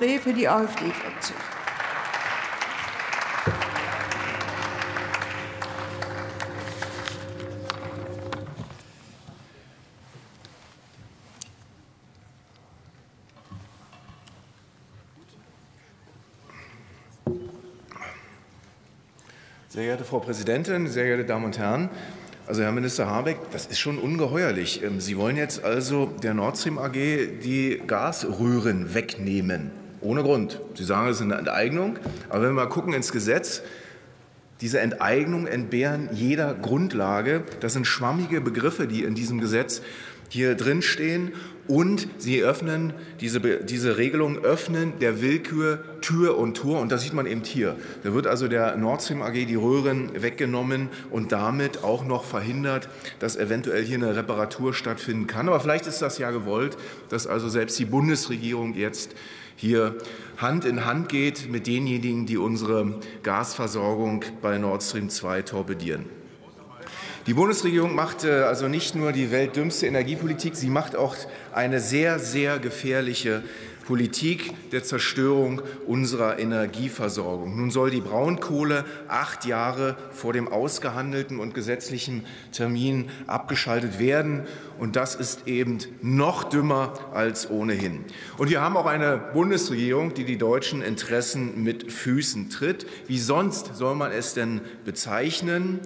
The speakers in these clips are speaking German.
Depré für die AfD-Fraktion. Sehr geehrte Frau Präsidentin, sehr geehrte Damen und Herren! Also Herr Minister Habeck, das ist schon ungeheuerlich. Ähm, Sie wollen jetzt also der Nord Stream AG die Gasröhren wegnehmen. Ohne Grund. Sie sagen, es ist eine Enteignung. Aber wenn wir mal gucken ins Gesetz, diese Enteignung entbehren jeder Grundlage. Das sind schwammige Begriffe, die in diesem Gesetz hier drin stehen und sie öffnen, diese, diese Regelung öffnen der Willkür Tür und Tor und das sieht man eben hier. Da wird also der Nord Stream AG die Röhren weggenommen und damit auch noch verhindert, dass eventuell hier eine Reparatur stattfinden kann. Aber vielleicht ist das ja gewollt, dass also selbst die Bundesregierung jetzt hier Hand in Hand geht mit denjenigen, die unsere Gasversorgung bei Nord Stream 2 torpedieren. Die Bundesregierung macht äh, also nicht nur die weltdümmste Energiepolitik, sie macht auch eine sehr, sehr gefährliche Politik der Zerstörung unserer Energieversorgung. Nun soll die Braunkohle acht Jahre vor dem ausgehandelten und gesetzlichen Termin abgeschaltet werden. Und das ist eben noch dümmer als ohnehin. Und wir haben auch eine Bundesregierung, die die deutschen Interessen mit Füßen tritt. Wie sonst soll man es denn bezeichnen?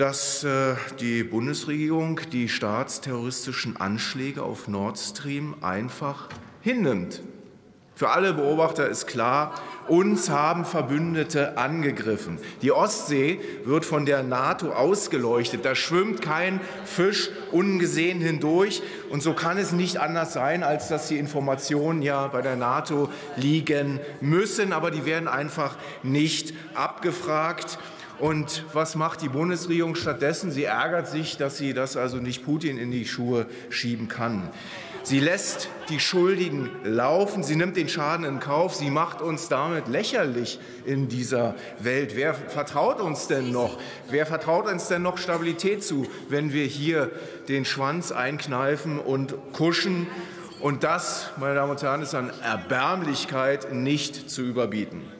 Dass äh, die Bundesregierung die staatsterroristischen Anschläge auf Nord Stream einfach hinnimmt. Für alle Beobachter ist klar, uns haben Verbündete angegriffen. Die Ostsee wird von der NATO ausgeleuchtet. Da schwimmt kein Fisch ungesehen hindurch. Und so kann es nicht anders sein, als dass die Informationen ja bei der NATO liegen müssen. Aber die werden einfach nicht abgefragt. Und was macht die Bundesregierung stattdessen? Sie ärgert sich, dass sie das also nicht Putin in die Schuhe schieben kann. Sie lässt die Schuldigen laufen, sie nimmt den Schaden in Kauf, sie macht uns damit lächerlich in dieser Welt. Wer vertraut uns denn noch? Wer vertraut uns denn noch Stabilität zu, wenn wir hier den Schwanz einkneifen und kuschen? Und das, meine Damen und Herren, ist an Erbärmlichkeit nicht zu überbieten.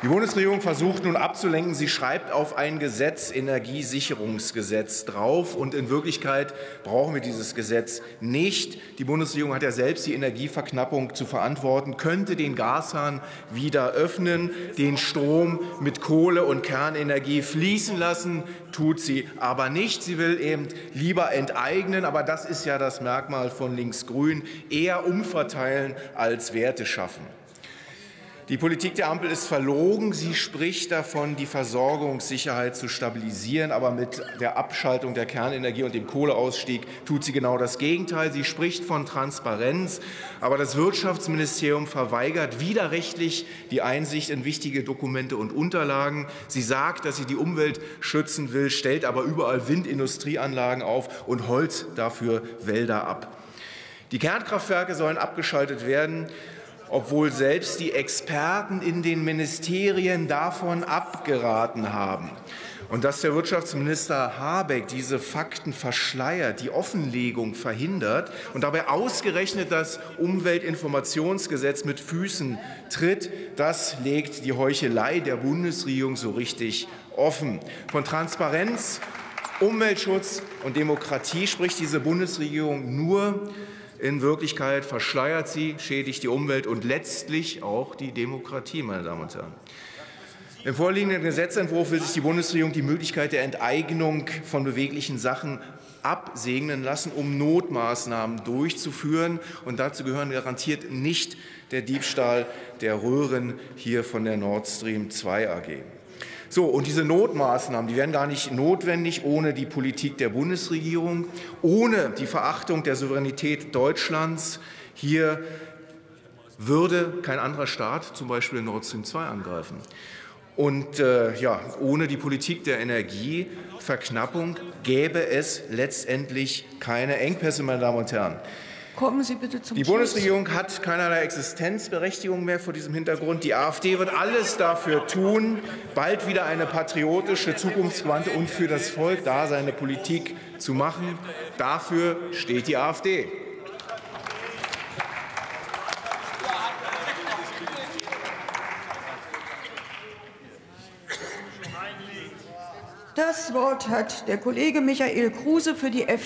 Die Bundesregierung versucht nun abzulenken. Sie schreibt auf ein Gesetz, Energiesicherungsgesetz, drauf. Und in Wirklichkeit brauchen wir dieses Gesetz nicht. Die Bundesregierung hat ja selbst die Energieverknappung zu verantworten, könnte den Gashahn wieder öffnen, den Strom mit Kohle und Kernenergie fließen lassen, tut sie aber nicht. Sie will eben lieber enteignen. Aber das ist ja das Merkmal von Linksgrün, eher umverteilen als Werte schaffen. Die Politik der Ampel ist verlogen. Sie spricht davon, die Versorgungssicherheit zu stabilisieren. Aber mit der Abschaltung der Kernenergie und dem Kohleausstieg tut sie genau das Gegenteil. Sie spricht von Transparenz. Aber das Wirtschaftsministerium verweigert widerrechtlich die Einsicht in wichtige Dokumente und Unterlagen. Sie sagt, dass sie die Umwelt schützen will, stellt aber überall Windindustrieanlagen auf und Holz dafür Wälder ab. Die Kernkraftwerke sollen abgeschaltet werden obwohl selbst die Experten in den Ministerien davon abgeraten haben. Und dass der Wirtschaftsminister Habeck diese Fakten verschleiert, die Offenlegung verhindert und dabei ausgerechnet das Umweltinformationsgesetz mit Füßen tritt, das legt die Heuchelei der Bundesregierung so richtig offen. Von Transparenz, Umweltschutz und Demokratie spricht diese Bundesregierung nur, in Wirklichkeit verschleiert sie, schädigt die Umwelt und letztlich auch die Demokratie, meine Damen und Herren. Im vorliegenden Gesetzentwurf will sich die Bundesregierung die Möglichkeit der Enteignung von beweglichen Sachen absegnen lassen, um Notmaßnahmen durchzuführen. Und dazu gehören garantiert nicht der Diebstahl der Röhren hier von der Nord Stream 2 AG. So, und diese Notmaßnahmen, die wären gar nicht notwendig ohne die Politik der Bundesregierung, ohne die Verachtung der Souveränität Deutschlands. Hier würde kein anderer Staat zum Beispiel Nord Stream 2 angreifen. Und äh, ja, ohne die Politik der Energieverknappung gäbe es letztendlich keine Engpässe, meine Damen und Herren. Kommen Sie bitte zum Die Bundesregierung hat keinerlei Existenzberechtigung mehr vor diesem Hintergrund. Die AfD wird alles dafür tun, bald wieder eine patriotische, zukunftsgewandte und für das Volk da seine Politik zu machen. Dafür steht die AfD. Das Wort hat der Kollege Michael Kruse für die FDP.